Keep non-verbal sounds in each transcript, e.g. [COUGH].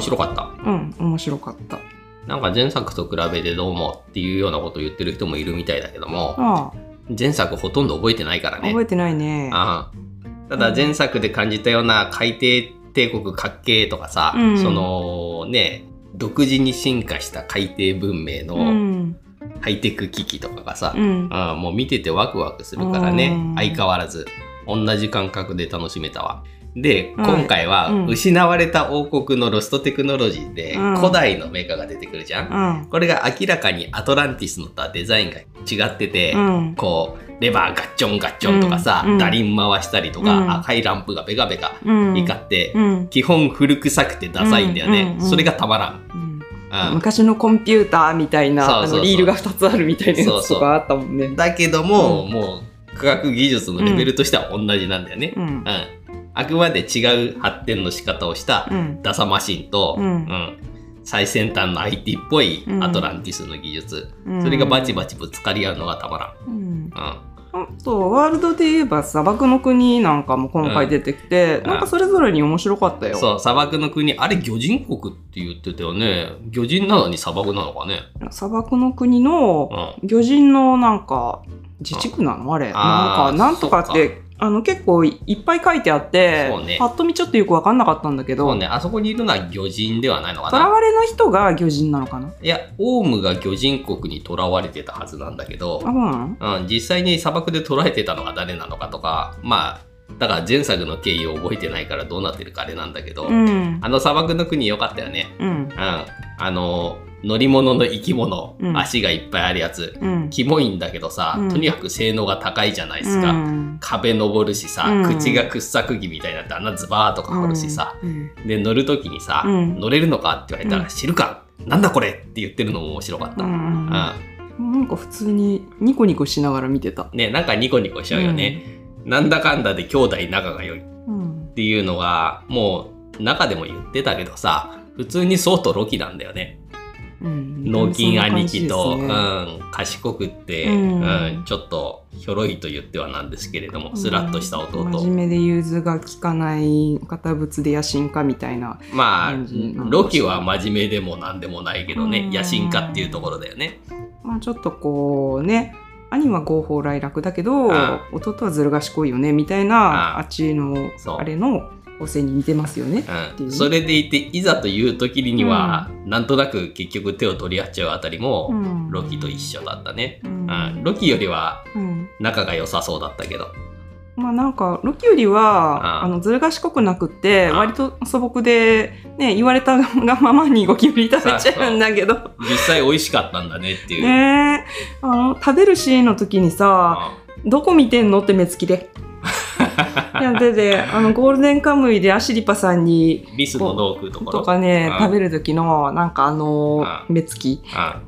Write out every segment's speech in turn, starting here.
面白かった。うん、面白かった。なんか前作と比べてどうもっていうようなことを言ってる人もいるみたいだけども、あ前作ほとんど覚えてないからあ、ね。覚えてないね。ああただ前作で感じたような海底帝国かっけーとかさ、うんそのね、独自に進化した海底文明うのん。ハイテク機器とかがさ、うん。ああもう見ててワクワクするからね、うん相変わらず同じ感覚で楽しめたわ。で、はい今回はうん。失われた王国のロストテクノロジーでうん。古代のメカが出てくるじゃん。うん。これが明らかにアトランティスのとはデザインが違ってて、うん。こうレバーガッチョンガッチョンとかさ、うん。ダリン回したりとか、うん。赤いランプがベカベカうん。光って、うん。基本古臭くてダサいんだよね、それがたまらん、昔のコンピューターみたいなリールが2つあるみたいなやつとかあったもんね。だけども、もう科学技術のレベルとしては同じなんだよね、うん。うんあくまで違う発展の仕方をしたうん。ダサマシンと、うん。うん。最先端の IT っぽいうん。アトランティスの技術、うん。それがバチバチぶつかり合うのがたまらん、うん。うん。あとワールドで言えば砂漠の国なんかも今回出てきて、うん。なんかそれぞれに面白かったよ。そう砂漠の国。あれ魚人国って言ってたよね。魚人なのに砂漠なのかね。砂漠の国のう魚人のなんか自治区なの？あれ。なんかなんとかってあの結構いっぱい書いてあって、ね。パッと見ちょっとよく分かんなかったんだけど、そうね。あそこにいるのは魚人ではないのか囚なわれの人が魚人なのかな？いやオウムが魚人国に囚われてたはずなんだけどあ、そうなの？うん、実際に砂漠で捕らえてたのが誰なのかとかまあだから前作の経緯を覚えてないからどうなってるかあれなんだけど、うん。あの砂漠の国良かったよね。うん。うん。あの乗り物の生き物、うん。足がいっぱいあるやつ。うん。キモいんだけどさ、うん。とにかく性能が高いじゃないですか、うん。壁登るしさ、うん。口が掘削機みたいになって穴ズバーとか掘るしさ、うん。で乗る時にさ、うん。乗れるのかって言われたら、うん。知るか？なんだこれ？って言ってるのも面白かった、うん。うん。なんか普通にニコニコしながら見てた。ねなんかニコニコしちゃうよね、なんだかんだで兄弟仲が良い。っうん。ていうのがもう中でも言ってたけどさ普通にソウとロキなんだよねうん。脳筋兄貴と、ね。うん、賢くって、ううんんちょっとひょろいと言ってはなんですけれどもスラッとした弟、真面目で融通が利かない堅物で野心家みたいな。まあロキは真面目でもなんでもないけどねうん。野心家っていうところだよね。まあちょっとこうね、兄は合法来楽だけど、ん。弟はずる賢いよねみたいな、うん。あっちのあれの構成に似てますよね。うん、それでいていざという時には、なんとなく結局手を取り合っちゃうあたりも、うん。ロキと一緒だったね、ううん。んロキよりはうん。仲が良さそうだったけど。まあなんかロキよりはああのずる賢くなくってあ割と素朴で、ね、言われたがままにゴキブリ食べちゃうんだけど。実際美味しかったんだねっていう、ねえ。あの食べるシーンの時にさ「どこ見てんの?」って目つきで。いやでであのゴールデンカムイでアシリパさんにリスの脳食うところ。とかねうん食べる時のなんかあのう目つき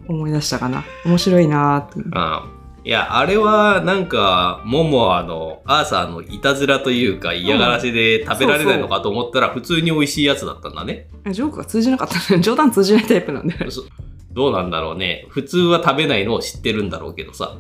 うん思い出したかな。面白いなーって。うんいやあれはなんかモモアのアーサーのいたずらというか嫌がらせで食べられないのかと思ったら普通に美味しいやつだったんだね。ジョークが通じなかった [LAUGHS] 冗談通じないタイプなんで、そどうなんだろうね。普通は食べないのを知ってるんだろうけどさ。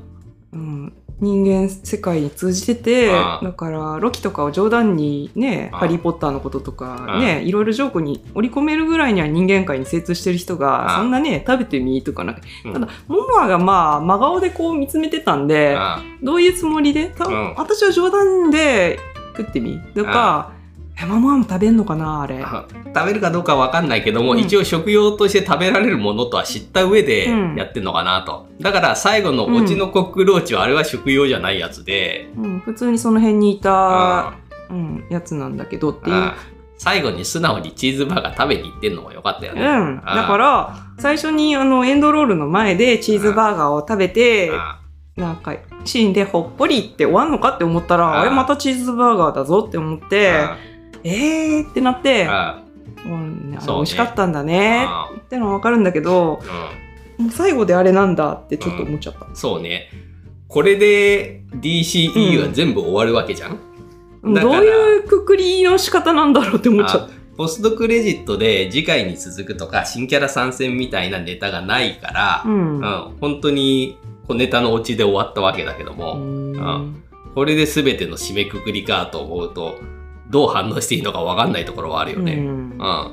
うん、人間世界に通じててだからロキとかを冗談にね「ああ。ハリー・ポッター」のこととかあねいろいろジョークに織り込めるぐらいには人間界に精通してる人がそんなね食べてみとかなん。ただモモアがまあ真顔でこう見つめてたんであどういうつもりで？私は冗談で食ってみとかえママも食べんのかなあれ。あ食べるかどうかわかんないけども、うん。一応食用として食べられるものとは知った上でうん。やってんのかなと、だから最後のオチのコックローチはあれは食用じゃないやつで、うん、普通にその辺にいたあ、うん、やつなんだけどっていう。あ最後に素直にチーズバーガー食べに行ってんのもよかったよね。うん、あだから最初にあのエンドロールの前でチーズバーガーを食べてあなんかシーンでほっぽりって終わんのかって思ったらああ。れまたチーズバーガーだぞって思ってあえーってなってあうん、あそうね。美味しかったんだねあってのは分かるんだけどうもう最後であれなんだってちょっと思っちゃった、ん、そうね。これで DCEU は全部終わるわけじゃん、だから。どういうくくりの仕方なんだろうって思っちゃっあポストクレジットで次回に続くとか新キャラ参戦みたいなネタがないからた、う、ん。うん、本当に小ネタのオチで終わったわけだけどうも、ん。これで全ての締めくくりかと思うとどう反応していいのか分かんないところはあるよね。うんう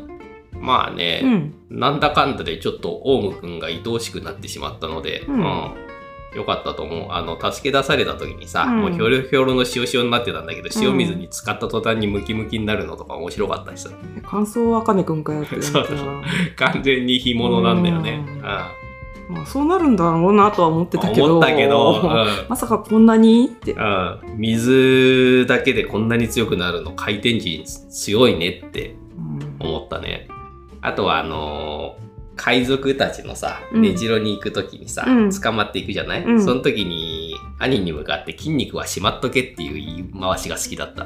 んまあね、うん。なんだかんだでちょっとオウムくんが愛おしくなってしまったので、うんよかったと思う。あの、助け出された時にさ、うんもうひょろひょろの塩塩になってたんだけど、うん塩水に使った途端にムキムキになるのとか面白かったしさ。乾燥わかめくんかよって [LAUGHS] そうそう完全に干物なんだよね。ううんん。まあそうなるんだろうなとは思ってたけど。思ったけど、[LAUGHS] うんまさかこんなにって。うん、水だけでこんなに強くなるの回転時強いねってうん思ったね。あとはあのー海賊たちのさ、うん根城に行く時にさ、うん捕まっていくじゃない、うんその時に兄に向かって筋肉はしまっとけっていう言い回しが好きだった。あ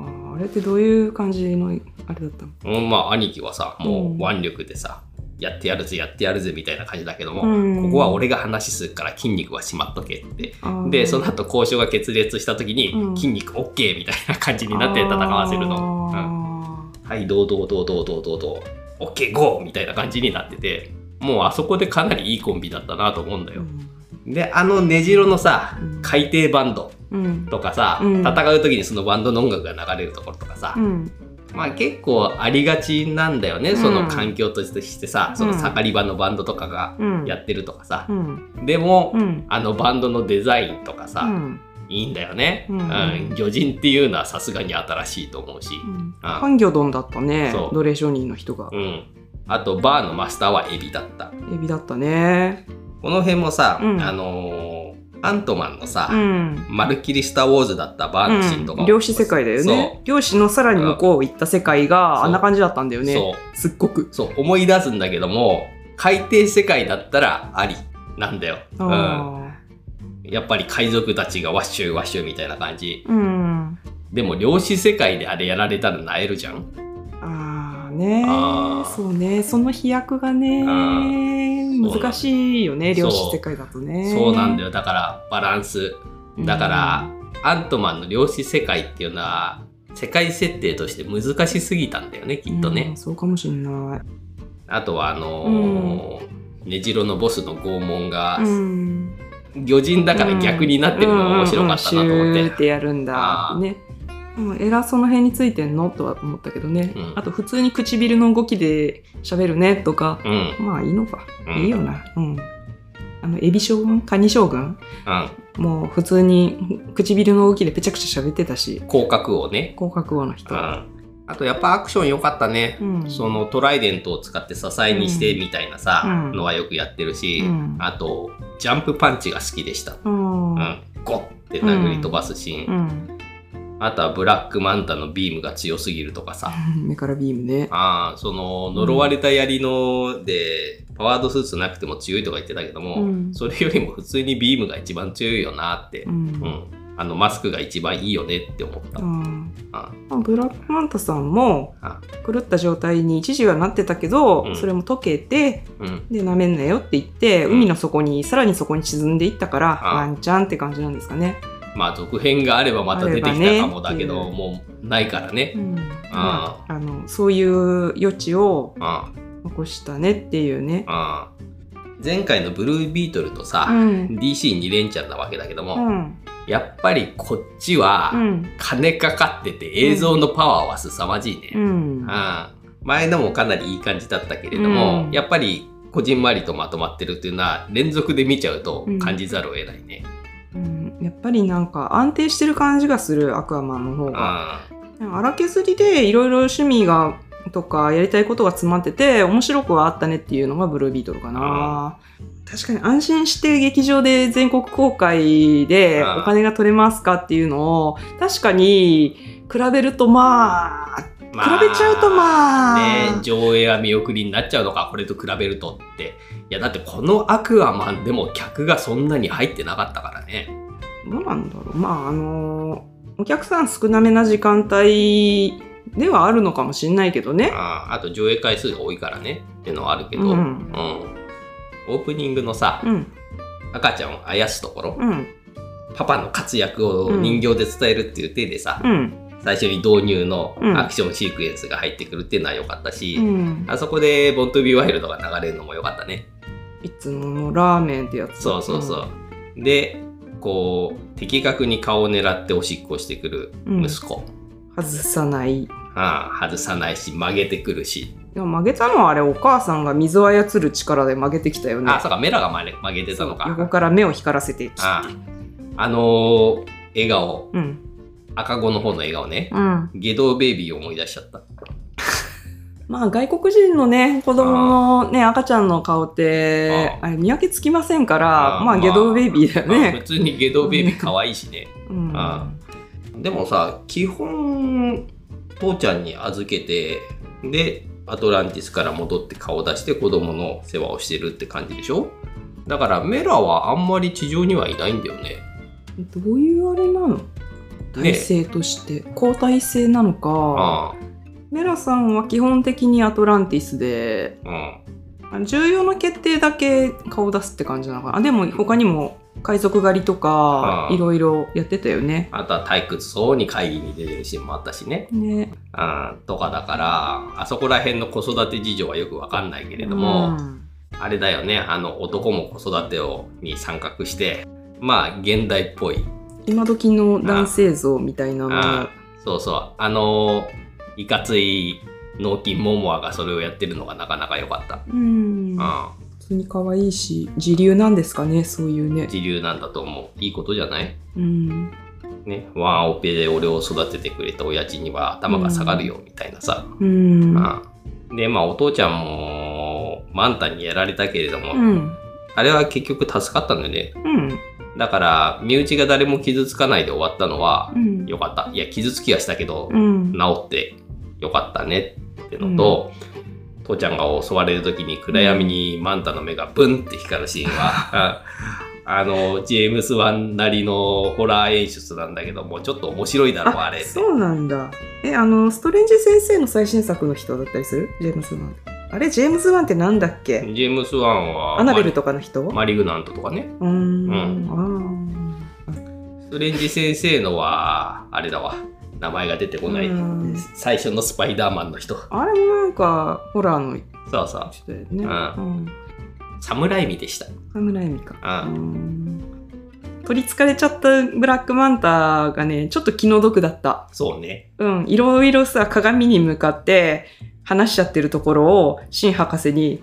ーあれってどういう感じのあれだったの？うんまあ兄貴はさ、もうんう腕力でさ、やってやるぜ、やってやるぜみたいな感じだけども、うん。ここは俺が話するから筋肉はしまっとけって。で、その後交渉が決裂した時に、うん。筋肉 OK みたいな感じになって戦わせるの。うん。あはい、どうどうどうどうどうどうどう、OK、GO! みたいな感じになってて、もうあそこでかなりいいコンビだったなと思うんだーよ。で、あの根城のさうん、海底バンドうん。とかさ、うん。戦う時にそのバンドの音楽が流れるところとかさ、うんまあ結構ありがちなんだよね、うん。その環境としてさ、そのうん盛り場のバンドとかがうん。やってるとかさ。う。ん。でも、うん。あのバンドのデザインとかさ、うん。いいんだよね。うん。うん。魚人っていうのはさすがに新しいと思うし。うん。あハンギョドンだったね奴隷商人の人が。うん。あと、バーのマスターはエビだった。エビだったね。この辺もさ、うん。あのーアントマンのさ、うん。まるっきりスター・ウォーズだったバーのシーンとか。も、うん。漁師世界だよね。漁師のさらに向こう行った世界があんな感じだったんだよね。すっごく。そう、思い出すんだけども、海底世界だったらありなんだよ。うん。あやっぱり海賊たちがワッシュワッシュみたいな感じ。ーうん。でも漁師世界であれやられたらなえるじゃん。ね。そうね。その飛躍がね難しいよねそう。漁師世界だとね。そうなんだよ。よ。だからバランス。だから、アントマンの量子世界っていうのは、世界設定として難しすぎたんだよね、きっとね。うんそうかもしんない。あとは、あのー根城のボスの拷問が、うん。魚人だから逆になってるのが面白かったなと思って。シューってやるんだねうん偉その辺についてんの？とは思ったけどね、うん。あと普通に唇の動きで喋るね？とか。うん。まあいいのか、うん。いいよな。うん。あのエビ将軍カニ将軍？うん。もう普通に唇の動きでぺちゃくちゃ喋ってたし。広角をね。広角王の人、うん。あとやっぱアクション良かったね。うん。そのトライデントを使って支えにしてみたいなさ、うん。のはよくやってるし、うん。あと、ジャンプパンチが好きでした。うん。うん。ゴッって殴り飛ばすシーン。うんあとはブラックマンタのビームが強すぎるとかさ。[LAUGHS] 目からビームねああ、その呪われた槍ので、パワードスーツなくても強いとか言ってたけども、うんそれよりも普通にビームが一番強いよなって、ううんん。あのマスクが一番いいよねって思った。うんあまあブラックマンタさんもあ狂った状態に一時はなってたけど、うんそれも溶けてうん。でなめんなよって言って、うん海の底にさらにそこに沈んでいったからあワンチャンって感じなんですかね。まあ続編があればまた出てきたかもだけど、ねもうないからね。うん。まあ、あのそういう余地をあ残したねっていうね。あ前回のブルービートルとさ、うん。DC2 連チャンなわけだけども、うん。やっぱりこっちはうん。金かかってて映像のパワーは凄まじいね。うん。うん。前のもかなりいい感じだったけれども、うん。やっぱりこじんまりとまとまってるっていうのは連続で見ちゃうと感じざるを得ないね。うんやっぱりなんか安定してる感じがするアクアマンの方が。あ荒削りでいろいろ趣味がとかやりたいことが詰まってて面白くはあったねっていうのがブルービートルかな。確かに安心して劇場で全国公開でうんお金が取れますかっていうのを確かに比べるとまあまあ比べちゃうとまあ。ね上映は見送りになっちゃうのかこれと比べるとって。いやだってこのアクアマンでも客がそんなに入ってなかったからねどうなんだろう。まああのお客さん少なめな時間帯ではあるのかもしれないけどね。ああと上映回数が多いからね。っていうのはあるけど、ううん。んオープニングのさ、うん。赤ちゃんをあやすところ、うん。パパの活躍を人形で伝えるっていう手でさ、うん。最初に導入のうん。アクションシークエンスが入ってくるっていうのは良かったし、うん。あそこでボントゥビーワイルドが流れるのも良かったね。いつものラーメンってやつ。そうそうそう。で、こう、的確に顔を狙っておしっこしてくる息子。うん。外さない。ああ外さないし、曲げてくるし、でも曲げたのはあれお母さんが水を操る力で曲げてきたよねあ、そうか、メラが曲げ曲げてたのか。横から目を光らせてああのー笑顔、うん赤子の方の笑顔ね。うんゲドウベイビーを思い出しちゃった。まあ外国人のね子供のね赤ちゃんの顔ってあれ見分けつきませんからまあゲドウベイビーだよまあね普通にゲドウベイビー可愛いしね。うん。あでもさ、基本、父ちゃんに預けて、で、アトランティスから戻って顔出して子供の世話をしてるって感じでしょ？だからメラはあんまり地上にはいないんだよね。どういうあれなの？体制として、交代制なのか。あメラさんは基本的にアトランティスであ、うん。重要な決定だけ顔出すって感じなのかな。あでも他にも海賊狩りとかいろいろやってたよね。あとは退屈そうに会議に出てるシーンもあったしね。ね。うん、とかだから、あそこら辺の子育て事情はよくわかんないけれども、うん。あれだよね、あの男も子育てをに参画して、まあ現代っぽい。今時の男性像みたいなのあそうそう、あのいかつい脳筋モモアがそれをやってるのがなかなか良かった。うん。うん、普通に可愛いし自流なんですかねそういうね。自流なんだと思う。いいことじゃない？うん。ね、ワンオペで俺を育ててくれた親父には頭が下がるよみたいなさ。うん。うん。で、まあお父ちゃんもマンタにやられたけれども、うん。あれは結局助かったんだよね。うん。だから、身内が誰も傷つかないで終わったのはうん。良かった。いや、傷つきはしたけど、うん。治って良かったねってのと、父ちゃんが襲われる時に暗闇にマンタの目がブンって光るシーンは、[LAUGHS] あの、ジェームス・ワンなりのホラー演出なんだけども、ちょっと面白いだろう、あれ。そうなんだ。えあのストレンジ先生の最新作の人だったりする？ジェームズ・ワン。あれジェームズ・ワンってなんだっけ？ジェームス・ワンは、アナベルとかの人？うマリグナントとかね。ーん。ストレンジ先生のは、あれだわ。名前が出てこないうん。最初のスパイダーマンの人。あれもなんかホラーのそうそう。人だよねううん侍味でした。侍味かううん取りつかれちゃったブラックマンタがねちょっと気の毒だったそうね。うんいろいろさ鏡に向かって話しちゃってるところを新博士に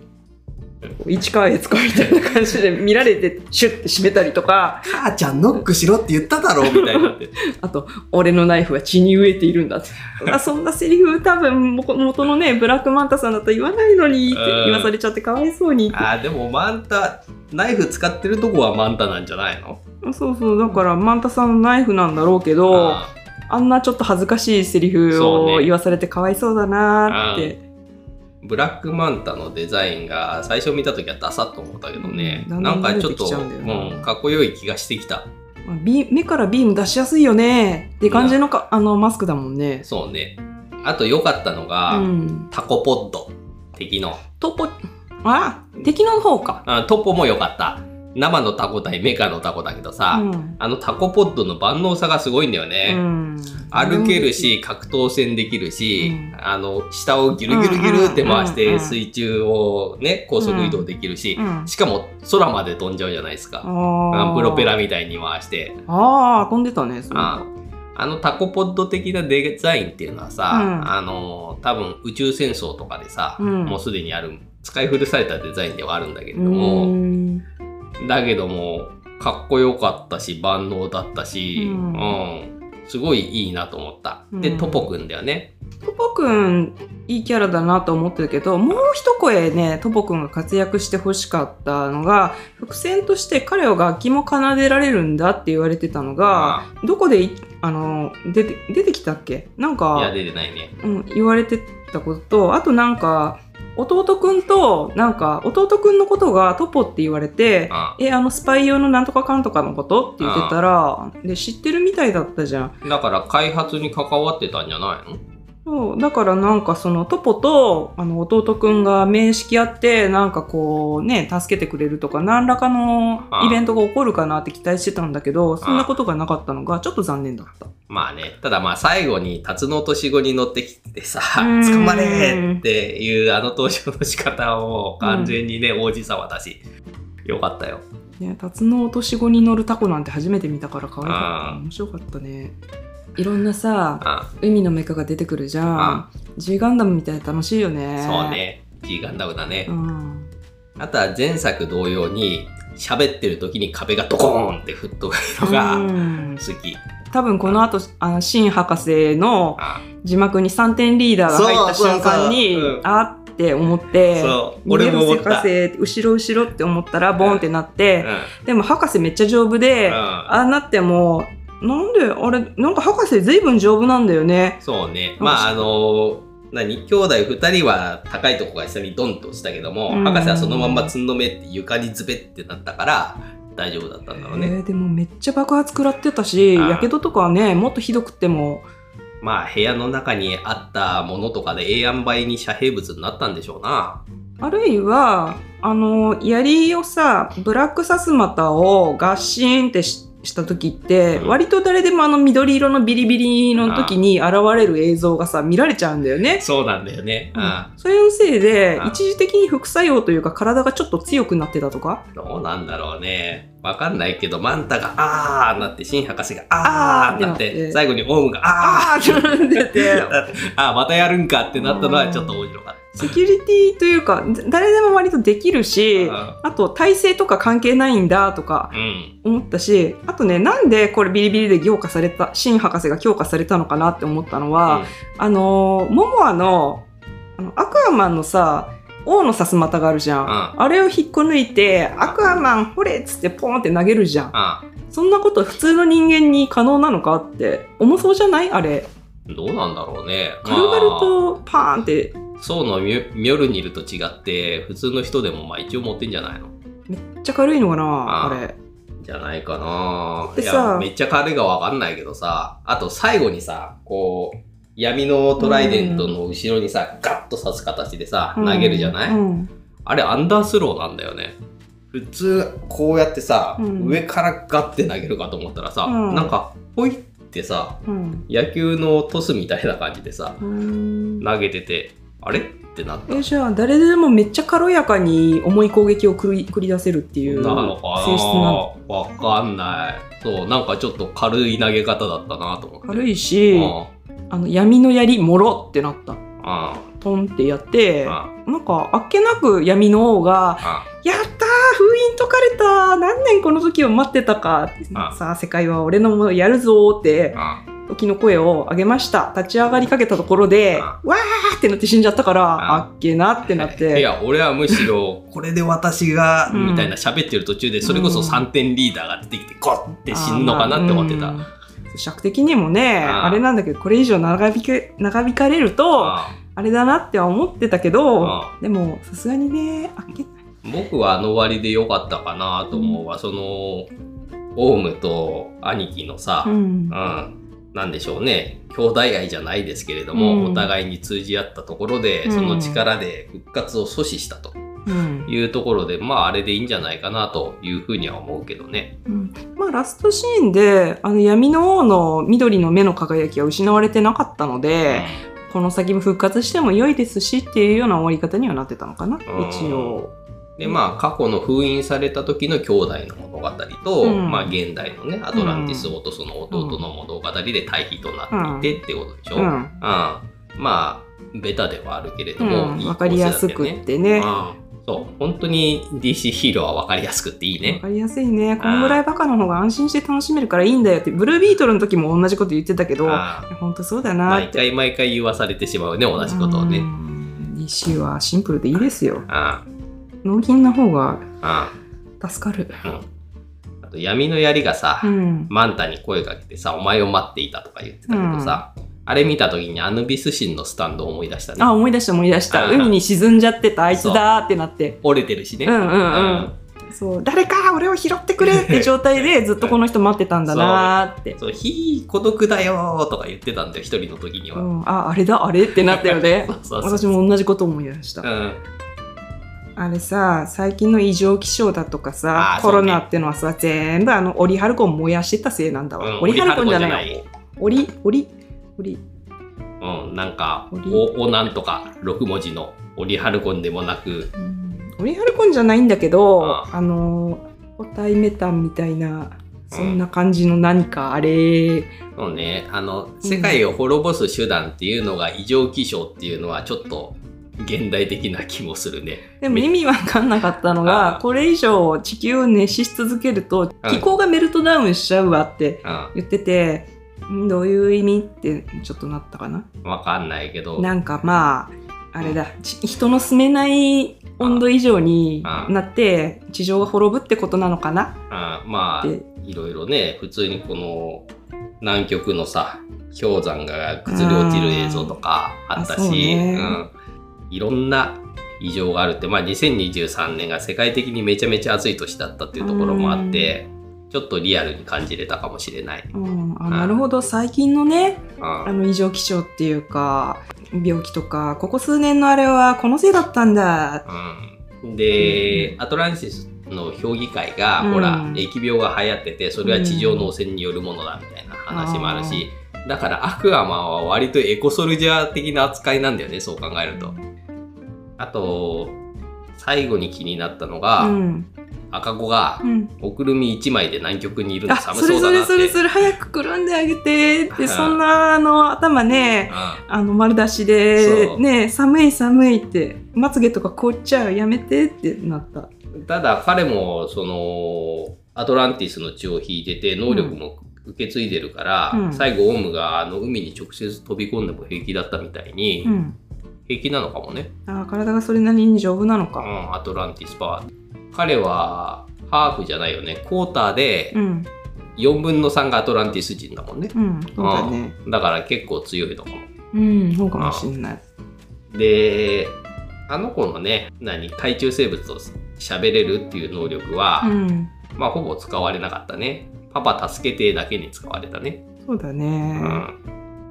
市川悦子みたいな感じで見られてシュッて閉めたりとか母ちゃんノックしろって言っただろうみたいにな。[LAUGHS] あと「俺のナイフは血に飢えているんだ」って。あそんなセリフ多分も元のねブラックマンタさんだと言わないのにって言わされちゃってかわいそうに。あーでもマンタ、ナイフ使ってるとこはマンタなんじゃないの？そうそうだからマンタさんのナイフなんだろうけどああんなちょっと恥ずかしいセリフを言わされてかわいそうだなーって。ーブラックマンタのデザインが最初見た時はダサっと思ったけどね、うんなんかちょっと、うんかっこよい気がしてきた。まあビ目からビーム出しやすいよねって感じのかあのマスクだもんね。そうね。あと良かったのが、うん。タコポッド。敵の。トポ、あ、敵の方か。あトポも良かった。生のタコ対メカのタコだけどさ、うん。あのタコポッドの万能さがすごいんだよね。うん歩けるし、格闘戦できるし、うんあの、下をギュルギュルギュルって回して水中をね、高速移動できるし、うんしかも空まで飛んじゃうじゃないですか。プロペラみたいに回して。ああ、飛んでたね。そうああのタコポッド的なデザインっていうのはさ、うんあの、多分宇宙戦争とかでさ、うんもうすでにある、使い古されたデザインではあるんだけれどうも、んだけども、かっこよかったし、万能だったし、ううんん、すごいいいなと思った。で、うんトポくんだよね。トポくん、いいキャラだなと思ってるけど、もう一声ね、トポくんが活躍してほしかったのが、伏線として彼は楽器も奏でられるんだって言われてたのが、どこでいあの出て出てきたっけ？なんいや、か、出てないね。うん、言われてたことと、あとなんか、弟くんと、なんか、弟くんのことがトポって言われて、あえ、あのスパイ用のなんとかかんとかのことって言ってたら、で、知ってるみたいだったじゃん。だから開発に関わってたんじゃないの？そうだからなんかそのトポとあの弟くんが面識あってなんかこうね助けてくれるとか何らかのイベントが起こるかなって期待してたんだけどそんなことがなかったのがちょっと残念だった。まあね、ただまあ最後にタツノオトシゴに乗ってきてさ、うん捕まれっていうあの登場の仕方を完全にね、王子様だし、よかったよ。ね、タツノオトシゴに乗るタコなんて初めて見たから可愛かったうん面白かったね。いろんなさあ海のメカが出てくるじゃん。あ G ガンダムみたいで楽しいよね。そうね。G ガンダムだね。う、ん。あとは前作同様に喋ってる時に壁がドコーンって吹っ飛ぶのがうん。好き、多分この後あのシン博士のあ字幕に3点リーダーが入ったそうそう瞬間にそう。うん。あって思って俺も思博士後ろ後ろって思ったらボンってなって、うでも博士めっちゃ丈夫で、んうん。ああなってもなんであれなんか博士ずいぶん丈夫なんだよねそうね。かまあ、あの何？兄弟二人は高いとこが下にドンとしたけども、うん博士はそのまんまつんのめって床にズベってなったから大丈夫だったんだろうね。えーでもめっちゃ爆発食らってたしやけどとかはねもっとひどくってもまあ部屋の中にあったものとかでええ塩梅に遮蔽物になったんでしょうな。あるいはあの槍をさブラックサスマタをガッシーンってしした時って、うん。割と誰でもあの緑色のビリビリの時に現れる映像がさ見られちゃうんだよね。そうなんだよね。うん。それのせいでうん一時的に副作用というか体がちょっと強くなってたとか？どうなんだろうね。わかんないけど、マンタがあーなって、新博士があーなって。なってて、最後にオウムがああーってなって。[LAUGHS] あー、またやるんかってなったのはちょっと面白かっセキュリティというか誰でも割とできるし、た。あと体制とか関係ないんだとかうん。思ったしあとねなんでこれビリビリで強化された新博士が強化されたのかなって思ったのは、あのーモモアのあのアクアマンのさ王のさすまたがあるじゃん、うん。あれを引っこ抜いてアクアマンほれっつってポンって投げるじゃん。あそんなこと普通の人間に可能なのかって重そうじゃない？あれ。どうなんだろうね。軽々とパーンってそうのミョルニルと違って、普通の人でもまあ一応持ってんじゃないの？めっちゃ軽いのかなああれ。じゃないかな。でさいや、めっちゃ軽いかわかんないけどさ、あと最後にさ、こう、闇のトライデントの後ろにさ、ガッと刺す形でさ、投げるじゃない、うん。あれアンダースローなんだよね。普通、こうやってさ、うん。上からガッて投げるかと思ったらさ、うん。なんか、ポイってさ、うん。野球のトスみたいな感じでさ、うん。投げてて、あれ？ってなった。えじゃあ誰でもめっちゃ軽やかに重い攻撃を繰り繰り出せるっていう性質な？のわかんない。そう、なんかちょっと軽い投げ方だったなと思って。軽いし、うん。あの闇の槍もろってなった。あトンってやってあなんかあっけなく闇の王があ「やったー封印解かれた何年この時を待ってたか」あさあ世界は俺のものやるぞーってあ時の声を上げました。立ち上がりかけたところであ。わーってなって死んじゃったからあ。あっけなってなっ [LAUGHS] いてや俺はむしろ [LAUGHS] これで私がうんみたいな喋ってる途中でそれこそ3点リーダーが出てきてコッて死ぬのかなって思ってた、尺的にもねあれなんだけどこれ以上長引け長引かれるとああ。れだなっては思ってたけどあでもさすがにねあっけ僕はあの終わりでよかったかなと思うわ、そのオウムと兄貴のさ、うん。うん、なんでしょうね。兄弟愛じゃないですけれども、うん。お互いに通じ合ったところで、うん。その力で復活を阻止したとうん。いうところでまああれでいいんじゃないかなというふうには思うけどね。うん。まあラストシーンであの闇の王の緑の目の輝きは失われてなかったので、この先も復活しても良いですしっていうような終わり方にはなってたのかな、ん。一応。でまあ過去の封印された時の兄弟の物語と、うんまあ現代のねアトランティス王とその弟の物語で対比となっていてってことでしょ。うんうんまあベタではあるけれどうも、ん、いい分かりやすくってね。うんそう本当に DC ヒーローは分かりやすくっていい分ね。かりやすいね。このぐらいバカの方が安心して楽しめるからいいんだよって、ブルービートルの時も同じこと言ってたけど、ああ本当そうだなって。毎回毎回言わされてしまうね同じことをうね。ん DC はシンプルでいいですよ。あ納金な方が助かる。あうんあと闇の槍がさ、うん。マンタに声かけてさ、お前を待っていたとか言ってたけどさ、あれ見た時にアヌビス神のスタンドを思い出したね。あ、思い出した思い出した。海に沈んじゃってたあいつだーってなって。折れてるしね。うんうんうん。そう誰か俺を拾ってくれって状態で [LAUGHS] ずっとこの人待ってたんだなーって。そう、ひー、孤独だよーとか言ってたんだよ、一人の時には。うん、ああれだあれってなったよね [LAUGHS] 私も同じこと思い出した、うん。あれさ最近の異常気象だとかさねコロナってのはさ全部あのオリハルコン燃やしてたせいなんだわ、うんオリハルコンじゃないオリオリオリうん、なんか、お、おなんとか、6文字の、オリハルコンでもなく、うん。オリハルコンじゃないんだけどああの固体メタンみたいなそんな感じの何かあれ、そうね。あの、世界を滅ぼす手段っていうのが異常気象っていうのはちょっと現代的な気もするね。でも意味わかんなかったのあが、あこれ以上地球を熱し続けるとうん。気候がメルトダウンしちゃうわってうん。言ってて、んどういう意味ってちょっとなったかな？わかんないけど。なんかまあ、あれだ、ち人の住めない温度以上になって地上が滅ぶってことなのかな？あまあ、で。いろいろね、普通にこの南極のさ、氷山が崩れ落ちる映像とかあったし、ね。うん、いろんな異常があるって、まあ2023年が世界的にめちゃめちゃ暑い年だったっていうところもあって、ちょっとリアルに感じれたかもしれない。うん、あなるほど。最近のねうん。あの異常気象っていうか病気とかここ数年のあれはこのせいだったんだ。うん、で、アトランティスの評議会が、うん。ほら疫病が流行っててそれは地上の汚染によるものだみたいな話もあるし、だからアクアマンは割とエコソルジャー的な扱いなんだよねそう考えると。あと最後に気になったのが、うん。赤子がうん、おくるみ1枚で南極にいるのあ寒それそうれそだなって。それそれ早くくるんであげて。っうんてそんなあの頭ねうあの丸出しでね寒い寒いってまつげとか凍っちゃうやめてってなった。んただ彼もそのアトランティスの血を引いてて能力も受け継いでるから、うん。最後オウムがあの海に直接飛び込んでも平気だったみたいに、うん平気なのかもね、あ体がそれなりに丈夫なのか。うん、アトランティスパワー。彼はハーフじゃないよね。クォーターでうん。4分の3がアトランティス人だもんね、うんそうだね。うん。だから結構強いのかも。うんそうかもしんない。であの子のね何？海中生物と喋れるっていう能力は、うん。まあほぼ使われなかったね。パパ助けてだけに使われたね、そうだね。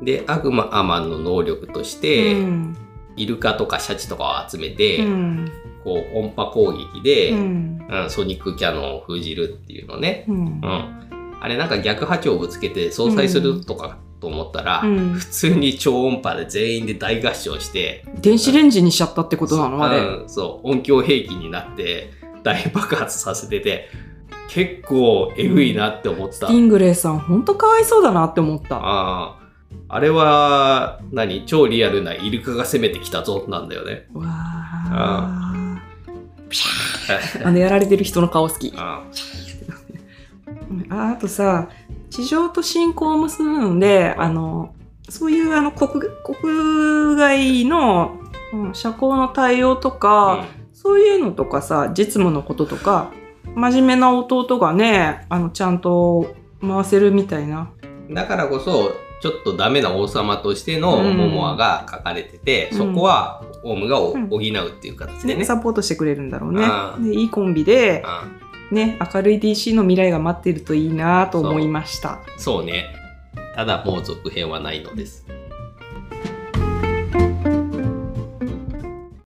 うん、でアグマアマンの能力として、うんイルカとかシャチとかを集めて、うん。こう音波攻撃で、うん。うんソニックキャノンを封じるっていうのね、うん。うん、あれなんか逆波長をぶつけて相殺するとかと思ったら、うん。普通に超音波で全員で大合唱して電子レンジにしちゃったってことなの？あれ。うんそう。音響兵器になって大爆発させてて結構えぐいなって思った、スティングレイさんほんとかわいそうだなって思った。あーあれは何？超リアルなイルカが攻めてきたぞなんだよね。わあピシャー。あのやられてる人の顔好き。あああとさ地上と信仰を結ぶのであのそういうあの国国外の、うん社交の対応とか、そういうのとかさ実務のこととか真面目な弟がねあのちゃんと回せるみたいな。うんだからこそちょっとダメな王様としてのうんモモアが書かれてて、うん。そこはオウムが補うっていう形でね、ね、サポートしてくれるんだろうね。う。でいいコンビで、うんね、明るい DC の未来が待ってるといいなと思いました。そうね。ただもう続編はないのです